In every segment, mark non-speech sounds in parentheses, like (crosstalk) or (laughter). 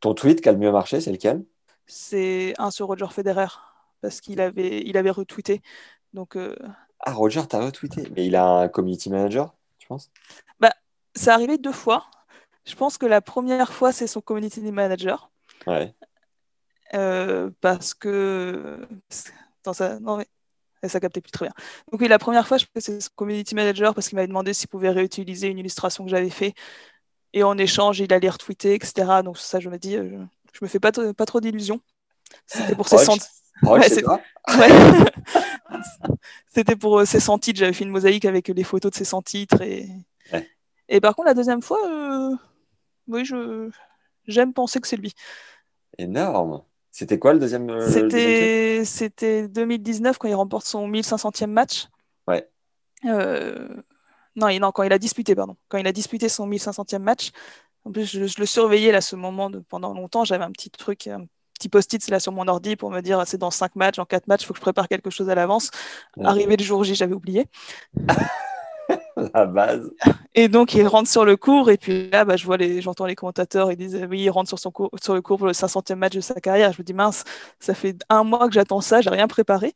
Ton tweet qui a le mieux marché, c'est lequel? C'est un sur Roger Federer parce qu'il avait, il avait retweeté. Donc, euh, Ah, Roger, t'as retweeté. Mais il a un community manager, tu penses? Bah, c'est arrivé deux fois. Je pense que la première fois, c'est son community manager. Ouais. Euh, parce que. Attends, ça... Non, mais. Ça captait plus très bien. Donc, oui, la première fois, je pense que c'est son community manager parce qu'il m'avait demandé s'il pouvait réutiliser une illustration que j'avais fait. Et en échange, il allait retweeter, etc. Donc, ça, je me dis, euh, je me fais pas, trop d'illusions. C'était pour ses Roche, cent- Roche, Ouais. (laughs) (laughs) C'était pour euh, ses 100 titres. J'avais fait une mosaïque avec les photos de ses 100 titres. Et, Ouais. et par contre, la deuxième fois, euh, oui, je j'aime penser que c'est lui. Énorme. C'était quoi le deuxième euh, C'était c'était 2019 quand il remporte son 1500e match. Ouais. Euh, non, non, quand il a disputé, pardon. Quand il a disputé son 1500e match. En plus, je, je le surveillais là, ce moment de, pendant longtemps. J'avais un petit truc, un petit post-it là sur mon ordi pour me dire c'est dans 5 matchs, dans 4 matchs, il faut que je prépare quelque chose à l'avance. Ouais. Arrivé le jour J, j'avais oublié. (laughs) La base. Et donc, il rentre sur le cours, et puis là, bah, je vois les, j'entends les commentateurs, ils disent oui, il rentre sur, son cours, sur le cours pour le 500e match de sa carrière. Je me dis mince, ça fait un mois que j'attends ça, j'ai rien préparé.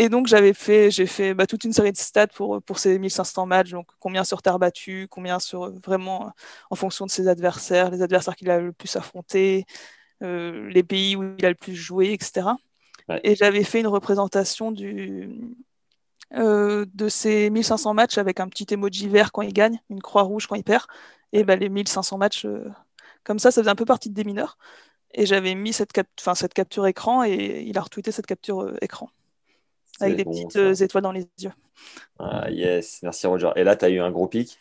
Et donc, j'avais fait, j'ai fait bah, toute une série de stats pour, pour ces 1500 matchs, donc combien sur terre battue, combien sur euh, vraiment euh, en fonction de ses adversaires, les adversaires qu'il a le plus affrontés, euh, les pays où il a le plus joué, etc. Ouais. Et j'avais fait une représentation du, euh, de ces 1500 matchs avec un petit emoji vert quand il gagne, une croix rouge quand il perd, et bah, les 1500 matchs euh, comme ça, ça faisait un peu partie de des mineurs. Et j'avais mis cette, cap cette capture écran et il a retweeté cette capture écran avec des bon, petites ça. euh, étoiles dans les yeux. Ah, yes, merci Roger. Et là, tu as eu un gros pic?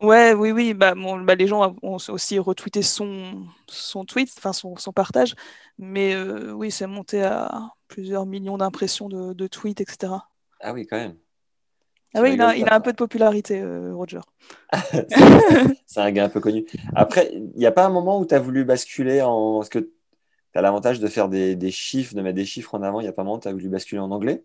Ouais, oui, oui, bah, bon, bah, les gens ont aussi retweeté son, son tweet, enfin son, son partage, mais euh, oui, c'est monté à plusieurs millions d'impressions de, de tweets, etc. Ah oui, quand même. Ah oui, il a, il a un peu de popularité, euh, Roger. (laughs) C'est un gars un peu connu. Après, il n'y a pas un moment où tu as voulu basculer en. Parce que tu as l'avantage de faire des, des chiffres, de mettre des chiffres en avant. Il n'y a pas un moment où tu as voulu basculer en anglais?